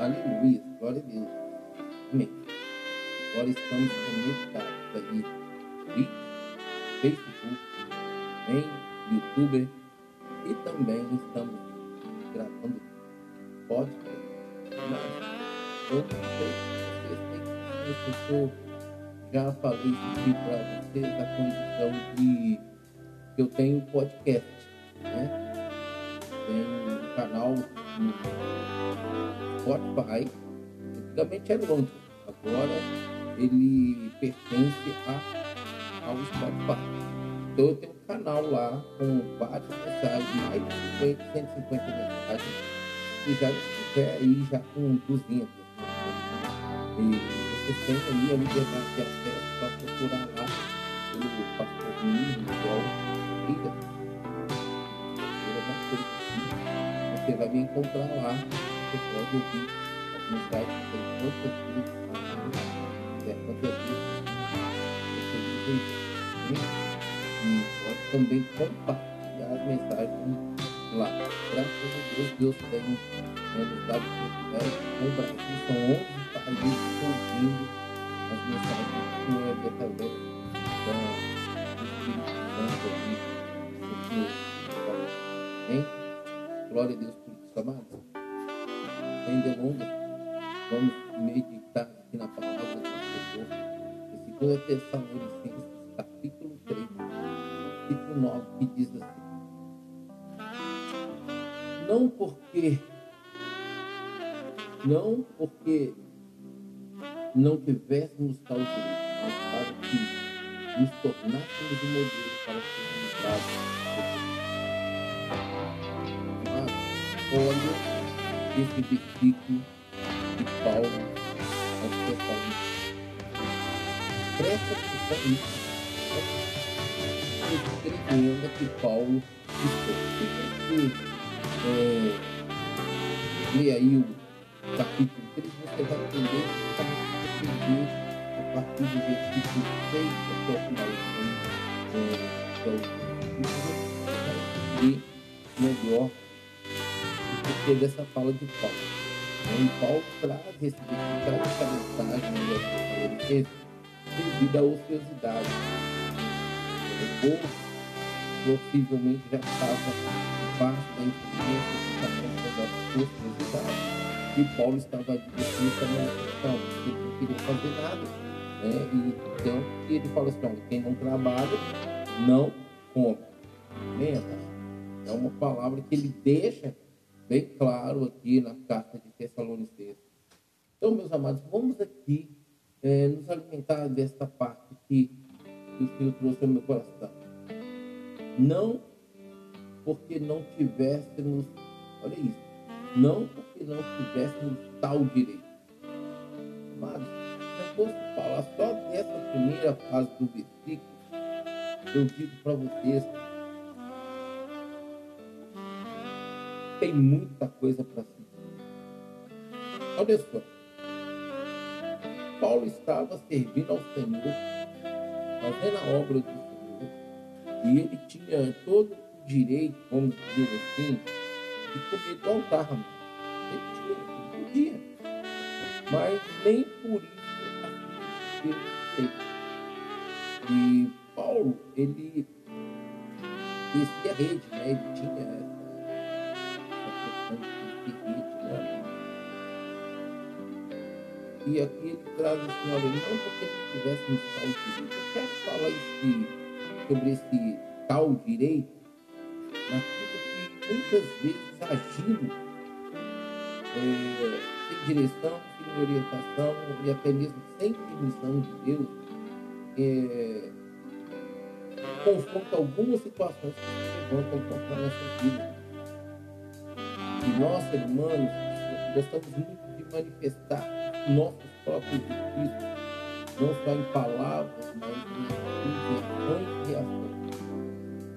Aleluia, glória a Deus. Amém. Agora estamos conectados aí no Facebook, em YouTube e também estamos gravando podcast. Mas eu não sei se vocês têm que eu já falei isso aqui para vocês a condição de que eu tenho podcast, né? Tem um canal Spotify. Antigamente era o agora ele pertence a, ao Spotify. Então eu tenho um canal lá com várias mensagens, mais de 150 mensagens, e já estiver aí já com 200. E você tem aí a liberdade de acesso para procurar lá o pastor Nilo, igual Você vai me encontrar lá, você pode ouvir as mensagens que tem quantas vezes, quiser, quantas vezes você vive e pode também compartilhar as mensagens lá. Graças a Deus, Deus tem né, nos dado oportunidade com o Brasil, são 11 a gente ouvindo as mensagens do através da, Espírito Santo Glória a Deus por isso, amados. Sem delongas, vamos meditar aqui na palavra do Senhor. Em 2 Tessalonicenses, capítulo 3, versículo 9, que diz assim: Não porque não porque não tivéssemos tal direito, mas para que nos tornássemos um modelo para sermos dados. Olha esse versículo de Paulo aos. Presta atenção nisso. Escrevendo que Paulo escreveu. É, lê aí o capítulo 3, você vai entender entender a partir do versículo 6 até o finalzinho é, do capítulo, para entender melhor porquê dessa fala de Paulo. E Paulo esse traz essa mensagem né, devido à ociosidade. O povo possivelmente já estava parte da influência do tamanho da ociosidade e Paulo estava advertindo também, ele não queria fazer nada. Né? E, então ele fala assim, quem não trabalha, não come. Lembra? É uma palavra que ele deixa bem claro aqui na carta de Tessalonicenses. Então, meus amados, vamos aqui é, nos alimentar desta parte que o Senhor trouxe ao meu coração. Não porque não tivéssemos, olha isso, não porque não tivéssemos tal direito. Mas, se eu fosse falar só dessa primeira fase do versículo, eu digo para vocês, tem muita coisa para se Olha só. Paulo estava servindo ao Senhor, fazendo a obra do Senhor, e ele tinha todo o direito, vamos dizer assim, de comer do altar. Ele tinha, podia. Mas nem por isso ele fez. E Paulo, ele descia a rede, né? Ele tinha E aqui ele traz assim, olha, não porque não tivéssemos tal direito. Eu quero falar esse, sobre esse tal direito naquilo que muitas vezes agindo é, sem direção, sem orientação e até mesmo sem permissão de Deus, é, confronta algumas situações que se levantam contra a nossa vida. E nós, seres humanos, gostamos muito de manifestar nossos próprios espíritos, não só em palavras, mas em ações e reações.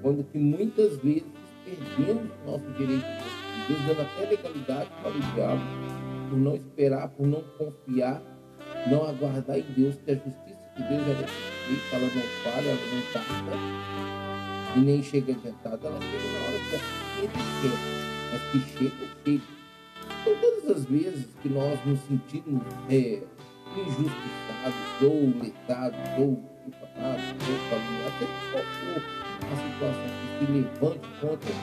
Quando que muitas vezes perdemos nosso direito Deus dando até legalidade para o diabo, por não esperar, por não confiar, não aguardar em Deus, que a justiça de Deus é perfeita, ela não falha, ela não tarda, e nem chega adiantada, ela chega na hora que ele quer, mas que chega, chega. Então, todas as vezes que nós nos sentimos é, injustiçados, ou letados, ou difamados, ou caluniados, seja qual for a situação que se levante contra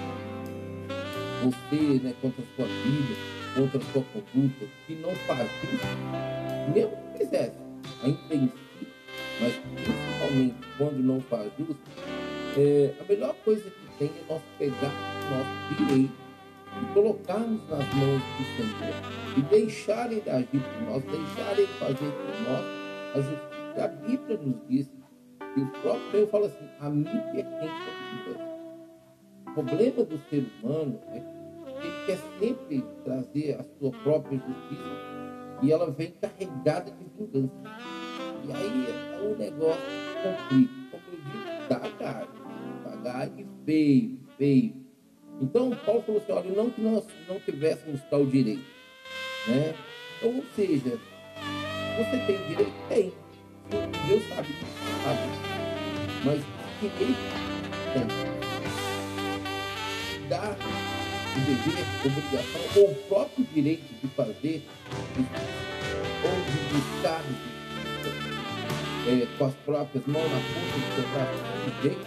você, né, contra a sua vida, contra a sua conduta, que não faz isso, mesmo que fizesse, ainda em si, mas principalmente quando não faz justo, é, a melhor coisa que tem é nós pegar o nosso direito e colocarmos nas mãos do Senhor e deixar Ele agir por nós, deixar Ele fazer por nós a justiça. A Bíblia nos diz que o próprio Senhor fala assim: a mim pertence a vida. O problema do ser humano é que ele quer sempre trazer a sua própria justiça e ela vem carregada de vingança. E aí o negócio complica. Como eu disse, dá gás. Dá gás feio, feio. Então, Paulo falou assim: olha, não que nós não tivéssemos tal direito. Né? Então, ou seja, você tem direito? Tem. Deus sabe, sabe. Mas direito tem. Dá o dever, obrigação, ou o próprio direito de fazer, ou de buscar é, com as próprias mãos na ponta de seu braço, de jeito,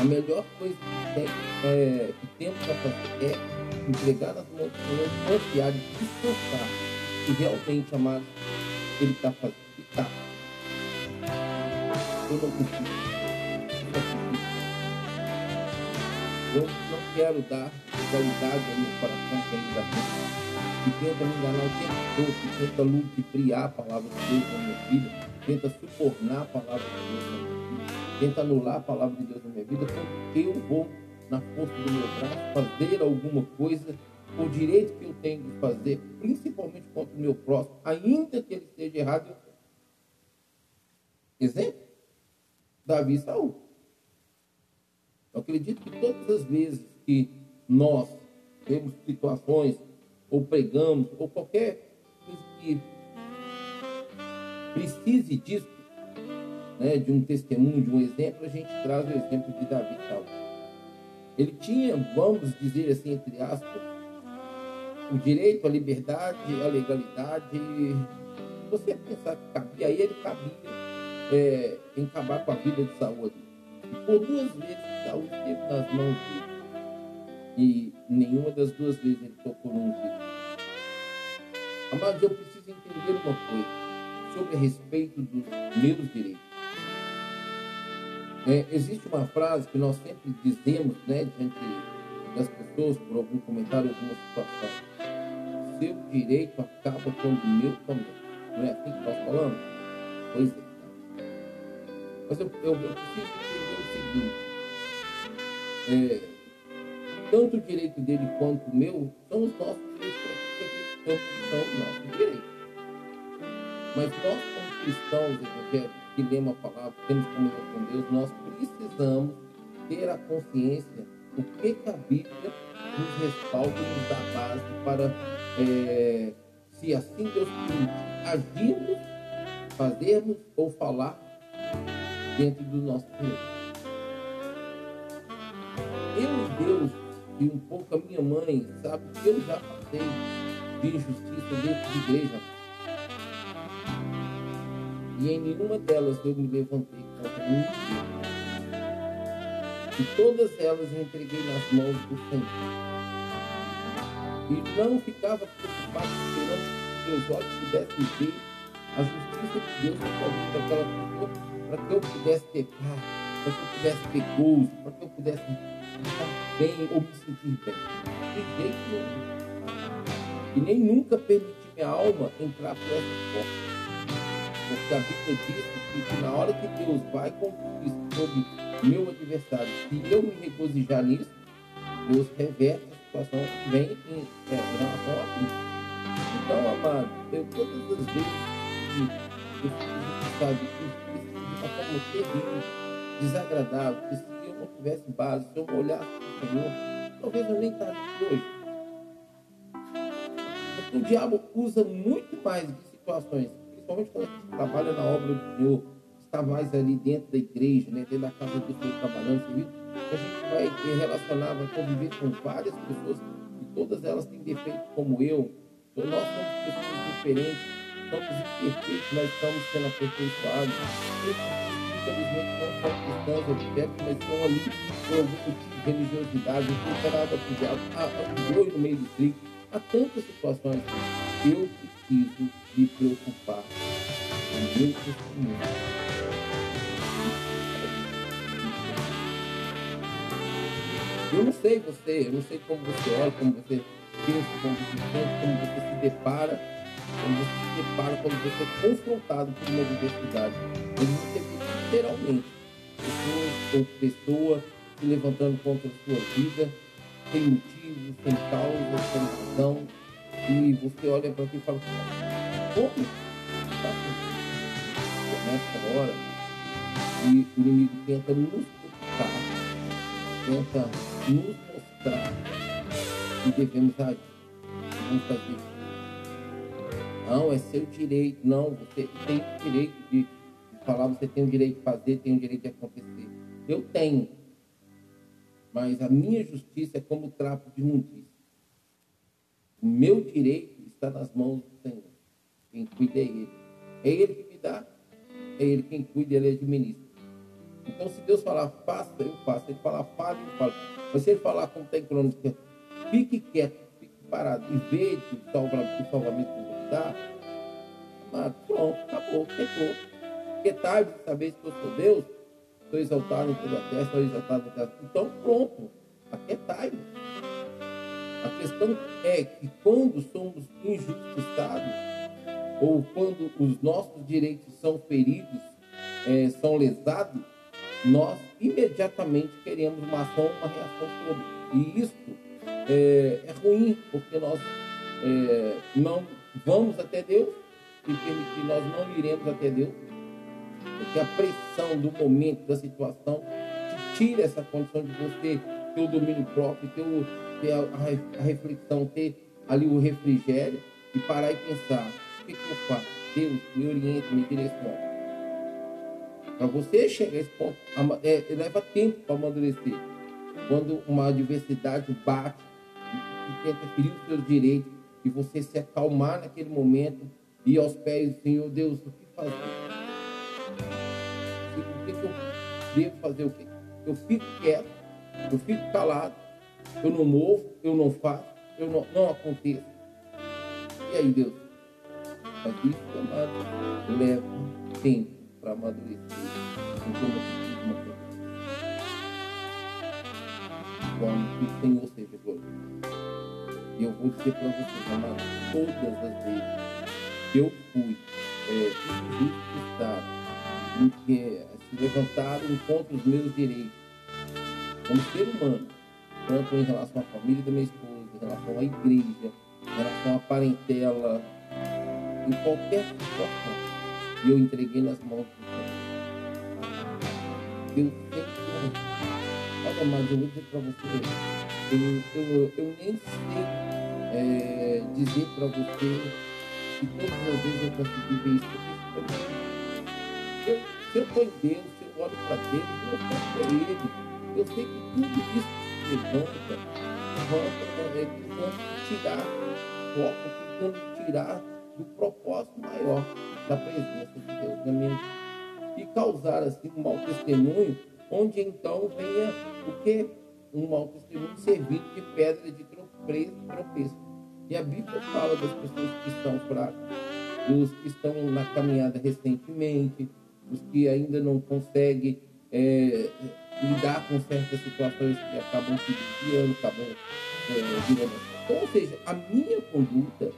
a melhor coisa que, tem, é, que temos para fazer é entregar nas mãos do Senhor, confiar e descansar que realmente, amado, Ele está fazendo. E está. Eu não preciso. Eu não quero dar qualidade ao meu coração que ainda tem. Que tenta me enganar o tempo todo, que tenta ludibriar a palavra de Deus na minha vida, tenta subornar a palavra de Deus na minha vida tenta anular a palavra de Deus na minha vida eu vou, na força do meu braço, fazer alguma coisa o direito que eu tenho de fazer, principalmente contra o meu próximo, ainda que ele esteja errado. Exemplo? Davi e Saul. Eu acredito que todas as vezes que nós temos situações, ou pregamos, ou qualquer coisa que precise disso, né, de um testemunho, de um exemplo, a gente traz o exemplo de Davi tal. Ele tinha, vamos dizer assim, entre aspas, o direito, a liberdade, a legalidade. Você pensar que cabia a ele, cabia é, em acabar com a vida de saúde. E por duas vezes Saúl esteve nas mãos dele. E nenhuma das duas vezes ele tocou num vidro. Mas eu preciso entender uma coisa sobre a respeito dos meus direitos. É, existe uma frase que nós sempre dizemos, né, diante das pessoas, por algum comentário, alguma situação. Seu direito acaba quando o meu começa. Não é assim que nós falamos? Pois é. Mas eu, eu, eu preciso entender o seguinte. É, tanto o direito dele quanto o meu são os nossos direitos são os nossos direitos. Mas nós, como cristãos evangélicos, que lemos a palavra, temos comunhão com Deus, nós precisamos ter a consciência do que, que a Bíblia nos respalda nos dá base para, é, se assim Deus permite, agirmos, fazermos ou falar dentro do nosso Deus. Eu e Deus, e um pouco a minha mãe, sabe que eu já passei de injustiça dentro de igreja e em nenhuma delas eu me levantei contra ninguém. E todas elas eu entreguei nas mãos do Senhor. E não ficava preocupado esperando que meus olhos pudessem ver a justiça de Deus na vida daquela pessoa, para que eu pudesse ter paz, para que eu pudesse ter gozo, para que eu pudesse estar bem ou me sentir bem. De jeito nenhum. E nem nunca permiti minha alma entrar por essa porta. Porque a Bíblia diz que, que na hora que Deus vai concluir sobre meu adversário, se eu me regozijar nisso, Deus reverte a situação vem em, é, relação. Então, amado, eu todas as vezes que eu sabe, que de uma forma terrível, desagradável, que se eu não tivesse base, se eu não olhasse para o Senhor, talvez eu nem estaria hoje. Porque o diabo usa muito mais de situações principalmente quando a gente trabalha na obra do Senhor, está mais ali dentro da igreja, né, dentro da casa do Senhor trabalhando, a gente vai relacionar, vai conviver com várias pessoas e todas elas têm defeitos como eu. Então, nós somos pessoas diferentes, somos imperfeitos, mas estamos sendo aperfeiçoados. Infelizmente não são cristãos evangélicos, mas estão ali por algum motivo de religiosidade, para o diabo, há boi no meio do trigo. Há tantas situações. Eu preciso me preocupar com o meu testemunho Eu não sei você, eu não sei como você olha, como você pensa, como você sente, como você se depara, como você se depara quando você é confrontado por uma diversidade. Mas você vê literalmente pessoas ou pessoa se levantando contra a sua vida, sem motivo, sem causa, sem razão. E você olha para aqui e fala, como está nessa hora? E o inimigo tenta nos preocupar, tenta nos mostrar que devemos agir. Vamos fazer. Não, é seu direito. Não, você tem o direito de, falar, você tem o direito de fazer, tem o direito de acontecer. Eu tenho. Mas a minha justiça é como trapo de imundícia. O meu direito está nas mãos do Senhor. Quem cuida é Ele. É Ele que me dá, é Ele quem cuida Ele administra. Então, se Deus falar faça, eu faço. Se Ele falar fale, eu falo. Mas se ele falar como está em crônica, fique quieto, fique parado e veja o salvamento que Deus dá, mas pronto, acabou, quebrou. Porque tarde de saber que eu sou Deus, estou exaltado em toda a terra, estou exaltado em toda a terra. Então, pronto, aquietai-vos. A questão é que quando somos injustiçados, ou quando os nossos direitos são feridos, é, são lesados, nós imediatamente queremos uma ação, uma reação sobre. E isso é, é ruim, porque nós é, não vamos até Deus e nós não iremos até Deus, porque a pressão do momento, da situação, te tira essa condição de você ter o domínio próprio, ter, o, ter a, a, reflexão, ter ali o refrigério e parar e pensar: o que, que eu faço? Deus me oriente, me direciona. Para você chegar a esse ponto, é, leva tempo para amadurecer. Quando uma adversidade bate e tenta ferir os seus direitos, e você se acalmar naquele momento e aos pés do Senhor, Deus, o que fazer? O que eu devo fazer? O que? Eu fico quieto, eu fico calado, eu não movo, eu não faço, eu não, não aconteço. E aí, Deus? Mas isso, amado, leva tempo para amadurecer. Então, uma coisa. Que o Senhor seja glorificado. E eu vou dizer para vocês, amado, todas as vezes que eu fui é, injustiçado, que se levantaram contra os meus direitos, como ser humano, tanto em relação à família da minha esposa, em relação à igreja, em relação à parentela, em qualquer situação eu entreguei nas mãos do Senhor. Deus sempre. Olha, mas eu vou dizer para você, eu, eu, eu nem sei é, dizer para você que todas as vezes eu consegui ver isso. Eu, se eu estou em Deus, se eu olho para Deus, eu estou para Ele. Eu sei que tudo isso se levanta, volta, é, tentando tirar foco, tentando tirar do propósito maior da presença de Deus na minha vida. E causar assim um mau testemunho, onde então venha o que? Um mau testemunho servido de pedra de tropeço. E a Bíblia fala das pessoas que estão fracas, dos que estão na caminhada recentemente, os que ainda não conseguem é, lidar com certas situações que acabam se desviando, acabam é, virando. Então, ou seja, a minha conduta,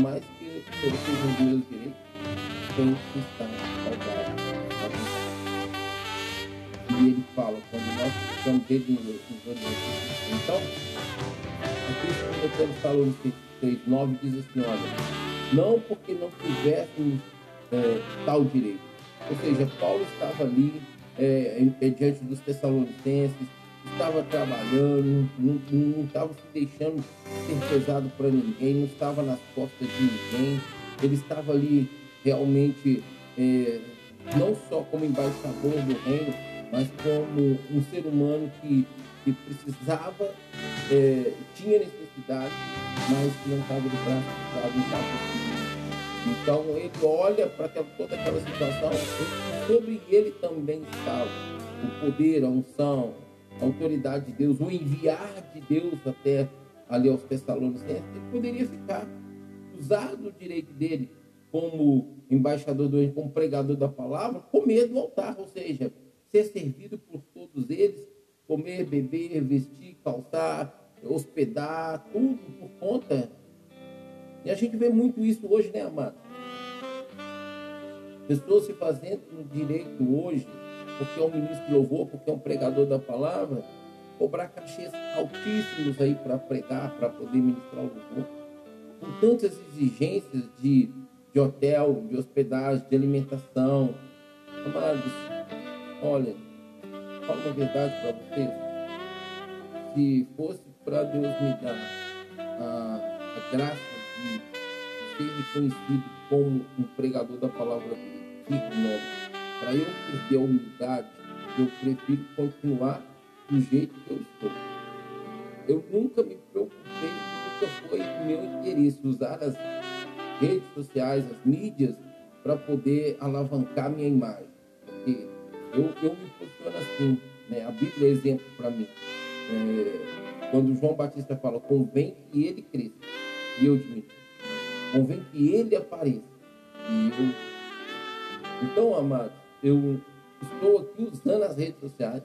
mais que eu seja os meus direitos, tem que estar saudado. E ele fala, quando nós estamos dentro dos Então, aqui o Timoteus falou no 6, 9 diz assim, olha, não porque não tivéssemos é, tal direito. Ou seja, Paulo estava ali é, diante dos Tessalonicenses, estava trabalhando, não, estava se deixando ser pesado para ninguém, não estava nas costas de ninguém, ele estava ali realmente é, não só como embaixador do reino, mas como um ser humano que, que precisava, é, tinha necessidade, mas que não estava de braço estava Então ele olha para toda aquela situação, sobre ele também estava o poder, a unção, a autoridade de Deus, o enviar de Deus até ali aos Tessalonicenses, ele poderia ficar usado o direito dele como embaixador do como pregador da palavra, comer do altar, ou seja, ser servido por todos eles, comer, beber, vestir, calçar, hospedar, tudo por conta. E a gente vê muito isso hoje, né, amado? Pessoas se fazendo no direito hoje, porque é um ministro de louvor, porque é um pregador da palavra, cobrar cachês altíssimos aí para pregar, para poder ministrar o louvor, com tantas exigências de de hotel, de hospedagem, de alimentação. Amados, olha, falo uma verdade para vocês. Se fosse para Deus me dar a, a graça de ser reconhecido como um pregador da palavra dele, para eu perder a humildade, eu prefiro continuar do jeito que eu estou. Eu nunca me preocupei, nunca foi meu interesse usar as redes sociais, as mídias, para poder alavancar minha imagem. Porque eu, eu me posiciono assim, né? a Bíblia é exemplo para mim. É, quando João Batista fala, convém que ele cresça e eu diminua. Convém que ele apareça e eu. Então, amados, eu estou aqui usando as redes sociais,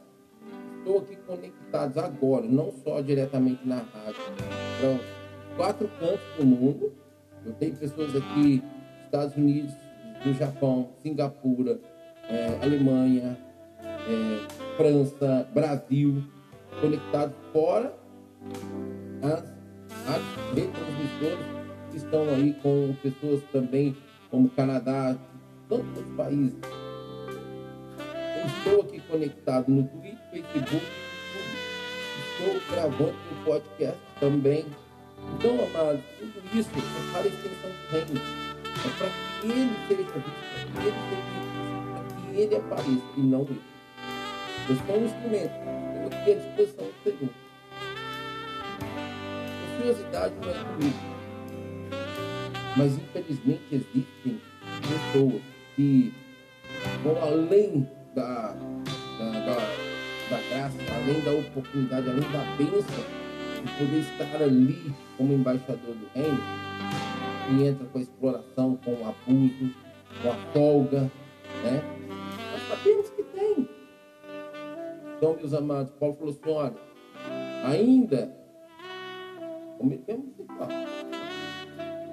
estou aqui conectados agora, não só diretamente na rádio, para quatro cantos do mundo eu tenho pessoas aqui, Estados Unidos, do Japão, Singapura, é, Alemanha, é, França, Brasil, conectados fora as, as retransmissoras que estão aí com pessoas também como Canadá, tantos países. Eu estou aqui conectado no Twitter, Facebook, estou gravando um podcast também então, amados, tudo isso é para a extensão do reino. É para que ele seja visto, para que ele seja visto, para que ele apareça e não eu. Eu sou um instrumento, eu aqui à disposição do Senhor. Ociosidade não é comigo. Mas infelizmente existem pessoas que vão além da, da, da, da graça, além da oportunidade, além da bênção de poder estar ali como embaixador do reino, e entra com a exploração, com o abuso, com a folga, né? Nós sabemos que tem. Então, meus amados, Paulo falou assim, olha, ainda,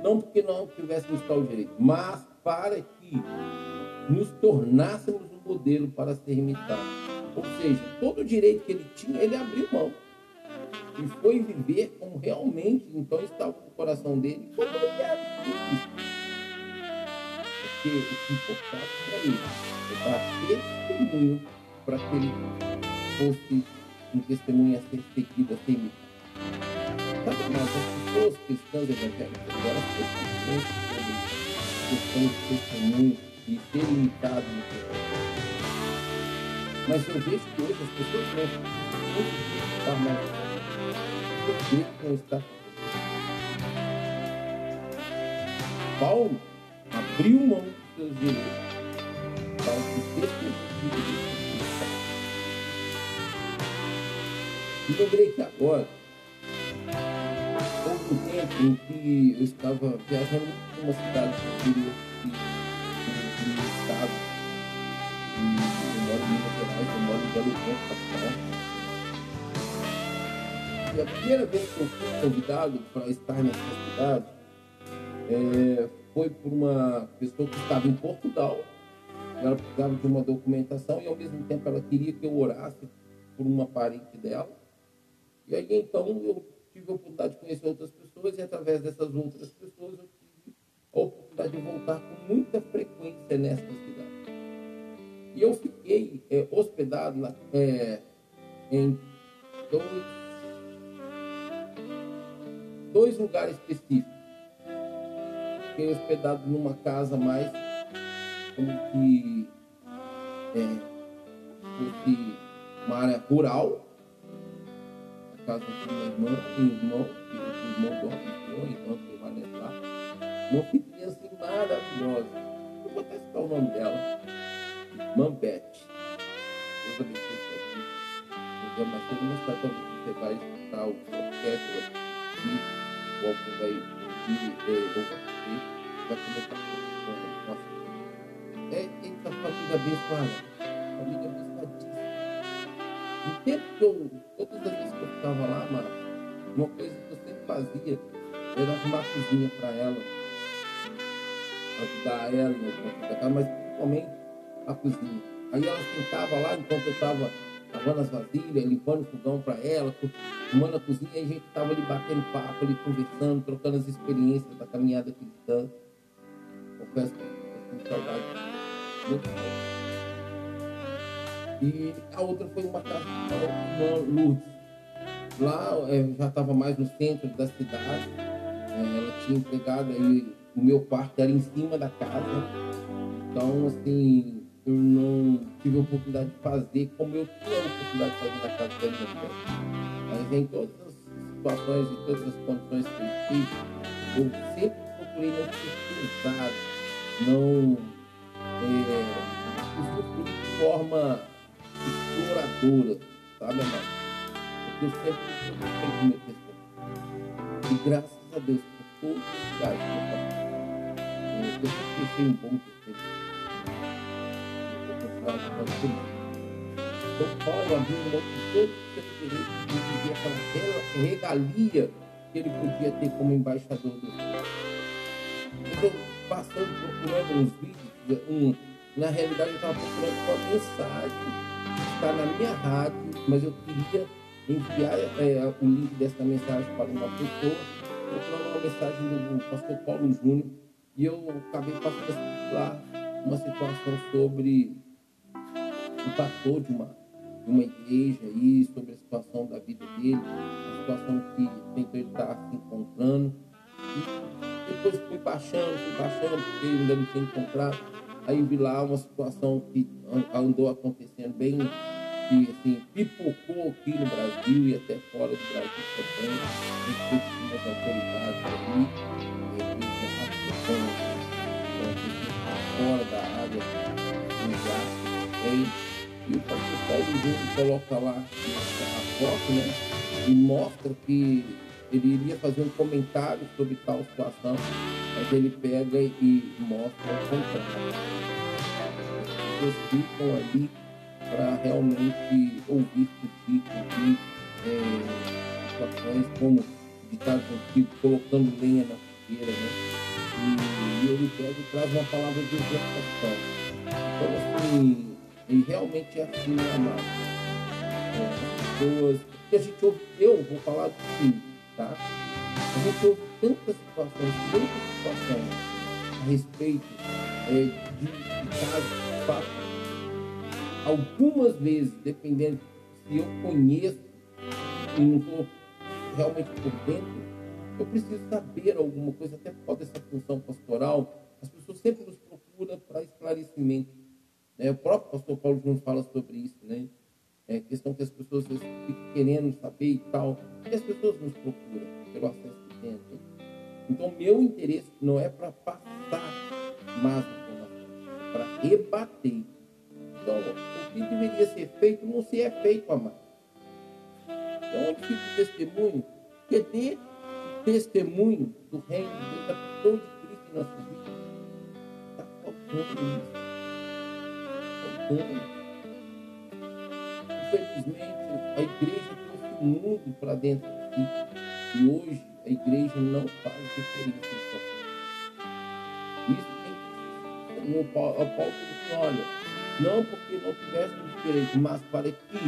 Não porque não tivéssemos tal direito, mas para que nos tornássemos um modelo para ser imitado. Ou seja, todo o direito que ele tinha, ele abriu mão e foi viver como realmente então estava no coração dele, como ele era. Porque o que importava para ele é dar testemunho para que ele fosse um testemunho a ser seguido, a ser imitado. Mas as pessoas cristãs evangélicas, elas de testemunho e ser imitado no Mas eu vejo que hoje as pessoas não estão mais cumprir com está. Paulo abriu mão dos seus direitos para que testemunhe E lembrei que agora, tempo em que eu estava viajando para uma cidade do interior do estado. E eu moro em Minas Gerais, eu moro em Belo Horizonte, capital. E a primeira vez que eu fui convidado para estar nessa cidade é, foi por uma pessoa que estava em Portugal. Ela precisava de uma documentação e ao mesmo tempo ela queria que eu orasse por uma parente dela. E aí então eu tive a oportunidade de conhecer outras pessoas e através dessas outras pessoas eu tive a oportunidade de voltar com muita frequência nessa cidade. E eu fiquei é, hospedado na, é, em dois dois lugares específicos. Fiquei hospedado numa casa mais como que é, fosse uma área rural, a casa de uma irmã e irmão, que irmão dorme, o irmão permanece lá. Uma filhinha assim maravilhosa. Eu vou até citar o nome dela. Irmã Beth. Deus abençoe sua vida. Então, mas tem uma estação que você vai escutar o podcast o alguém vai ouvir, ou vai começar com nossa. É, eita, família abençoada. Família abençoadíssima. No tempo que eu, todas as vezes que eu ficava lá, mano, uma coisa que eu sempre fazia era arrumar cozinha para ela, ajudar ela em alguma coisa, mas principalmente a cozinha. Aí ela sentava lá enquanto eu estava lavando as vasilhas, limpando o fogão para ela, arrumando a cozinha, e a gente estava ali batendo papo, ali conversando, trocando as experiências da caminhada cristã. Confesso que eu tenho saudade muito forte. E a outra foi uma casa irmã Lourdes. Lá é, já estava mais no centro da cidade. É, ela tinha empregado aí, o meu quarto era em cima da casa. Então, assim, eu não tive a oportunidade de fazer como eu tinha a oportunidade de fazer na casa da minha Mas em todas as situações e todas as condições que eu tive, eu sempre procurei não ser pesado, não é, de forma exploradora, sabe, amado? Porque eu sempre testemunho. E graças a Deus por todos os lugares que eu passei. Eu sempre deixei um bom testemunho. Então Paulo abriu mão de todo o seu direito de viver aquela regalia que ele podia ter como embaixador do Senhor. Eu passando, procurando uns vídeos, um, na realidade eu estava procurando uma mensagem está na minha rádio, mas eu queria enviar é, o link dessa mensagem para uma pessoa, procurando uma mensagem do pastor Paulo Júnior, e eu acabei passando lá uma situação sobre o pastor de uma, de uma igreja aí, sobre a situação da vida dele, a situação que ele está se encontrando. E depois fui baixando, fui baixando, porque ele ainda não tinha encontrado. Aí vi lá uma situação que andou acontecendo bem que assim, pipocou aqui no Brasil e até fora do Brasil também, respeito das autoridades ali, fora da área geográfica também. E o pastor Paulo Júnior coloca lá a foto, né? E mostra que ele iria fazer um comentário sobre tal situação, mas ele pega e mostra o contrário. As pessoas ficam ali para realmente ouvir critiques ouvir é, situações como ditado antigo, colocando lenha na fogueira, né? E, e ele pega e traz uma palavra de exortação. Então, assim, e realmente é assim, né, amado? É, as pessoas. Porque a gente ouve, eu vou falar assim, tá? A gente ouve tantas situações, tantas situações a respeito é, de, de casos, fatos algumas vezes, dependendo se eu conheço e não estou realmente por dentro, eu preciso saber alguma coisa, até por causa dessa função pastoral. As pessoas sempre nos procuram para esclarecimento. Né? O próprio pastor Paulo Júnior fala sobre isso, né? É questão que as pessoas ficam querendo saber e tal. E as pessoas nos procuram pelo acesso que. Né? Então, meu interesse não é para passar mais é para rebater. Então, o que deveria ser feito não se é feito, amado. Então, onde fica o testemunho? Cadê o testemunho do reino de Deus, da pessoa de Cristo em nossas vidas? Está faltando isso. Faltando. Infelizmente, a igreja trouxe o mundo para dentro de si. E hoje, a igreja não faz diferença Isso tem que. O Paulo, Paulo disse, olha não porque não tivéssemos direito, mas para que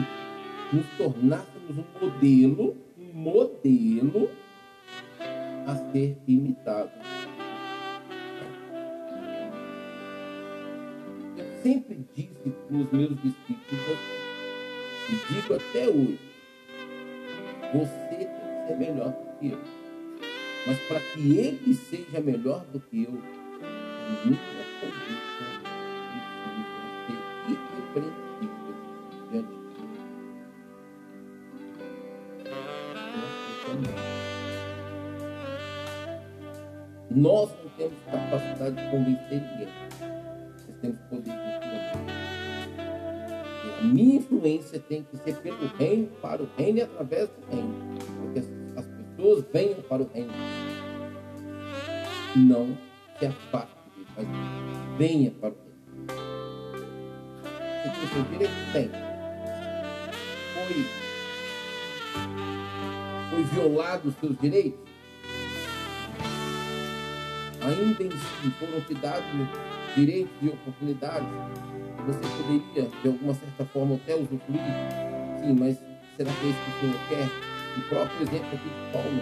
nos tornássemos um modelo, um modelo a ser imitado. Eu sempre disse para os meus discípulos, e digo até hoje, você tem que ser melhor do que eu. Mas para que ele seja melhor do que eu, minha conduta precisa ser irrepreensível diante de Deus. Nós não temos capacidade de convencer ninguém. Nós temos poder minha influência tem que ser pelo reino, para o reino e através do reino. Porque as pessoas venham para o reino. Não se afaste mas venha para o reino. Você tem seu direito? Tem. Foi, foi violado os seus direitos? ainda em si foram te dados direitos e oportunidades, você poderia, de alguma certa forma, até usufruir. Sim, mas será que é isso que o Senhor quer? O próprio exemplo aqui de Paulo,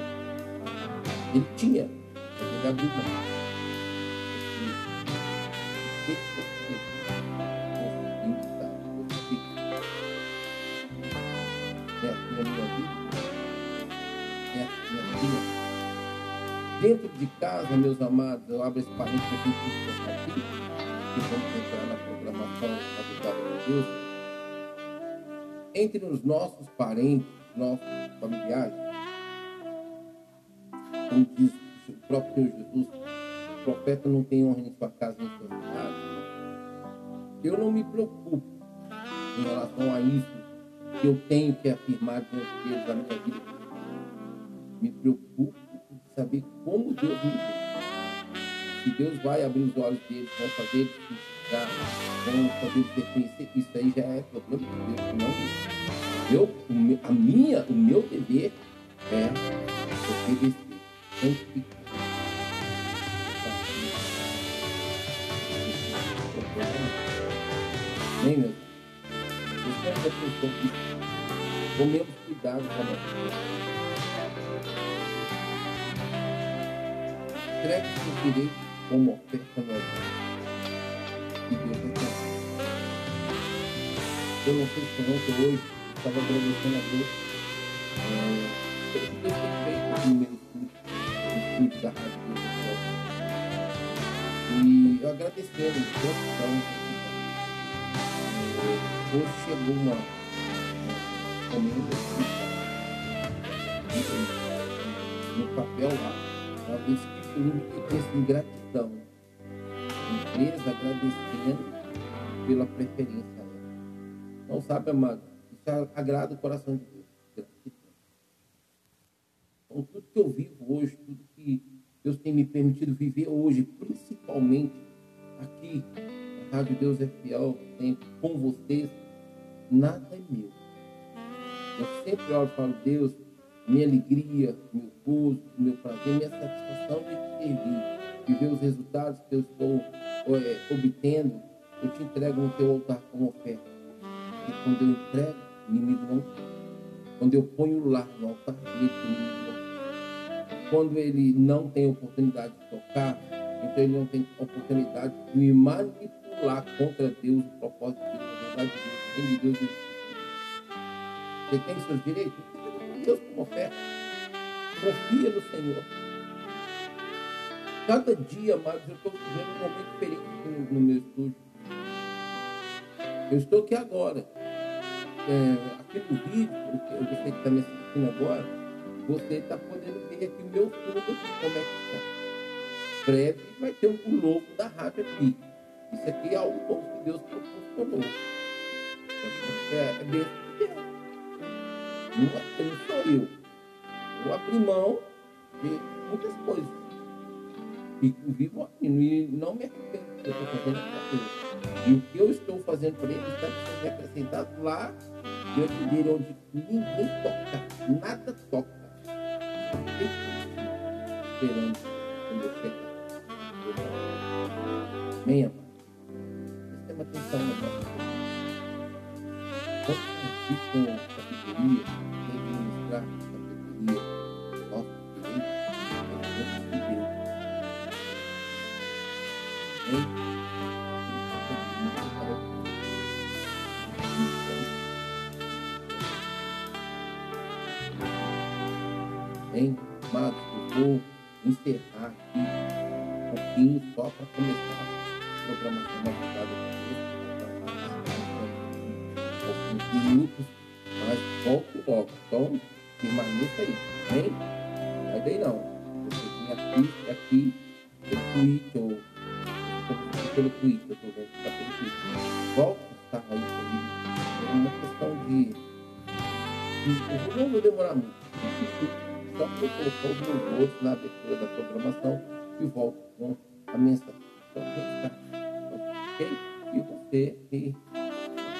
ele tinha, mas ele abriu mão. Dentro de casa, meus amados, eu abro esse parênteses aqui, que vamos entrar na programação habitada por Deus. Entre os nossos parentes, nossos familiares, como diz o próprio Senhor Jesus, o profeta não tem honra em sua casa em sua cidade. Eu não me preocupo em relação a isso que eu tenho que afirmar diante deles da minha vida. Me preocupo saber como Deus me vê. Se Deus vai abrir os olhos deles, vai fazer eles ficar, vão fazer eles reconhecer, isso aí já é problema de Deus, não eu, a minha, o meu dever é obedecer, santificar. Amém, meu Deus? Tomemos cuidado com a nossa entregue seus direitos como altar. E Deus recebe. Eu não sei se ontem hoje estava agradecendo a Deus é, pelo que Deus tem feito no meu da Rádio Deus E eu agradecendo de coração. Hoje chegou uma, uma comenda no papel lá, uma vez texto de gratidão. Empresa agradecendo pela preferência dela. Não sabe, amado, isso agrada o coração de Deus. Gratidão. Então, tudo que eu vivo hoje, tudo que Deus tem me permitido viver hoje, principalmente aqui, a Rádio Deus é Fiel, com vocês, nada é meu. Eu sempre oro e falo, Deus, minha alegria, meu gozo, meu prazer, minha satisfação de te servir, de ver os resultados que eu estou é, obtendo, eu te entrego no teu altar como oferta. E quando eu entrego, o inimigo não Quando eu ponho lá no altar dele, não Quando ele não tem oportunidade de tocar, então ele não tem oportunidade de me manipular contra Deus, o propósito de Deus, a verdade de Deus, de Deus. Você tem seus direitos? Deus como oferta. Confia no Senhor. Cada dia, amados, eu estou vivendo um momento diferente no, meu estúdio. Eu estou aqui agora. É, aqui no vídeo, você que está me assistindo agora, você está podendo ver aqui o meu fundo como é que está. Breve vai ter um logo da rádio aqui. Isso aqui é algo bom que Deus proporcionou. É, é mesmo não, é, sou eu. Eu abri mão de muitas coisas. E vivo e não me arrependo do que eu estou fazendo para Deus. E o que eu estou fazendo para ele está sendo acrescentado lá diante dele, onde ninguém toca, nada toca. Esperando quando eu chegar. Amém, amado? Preste atenção na nossa vida. Quando com sabedoria, Bem,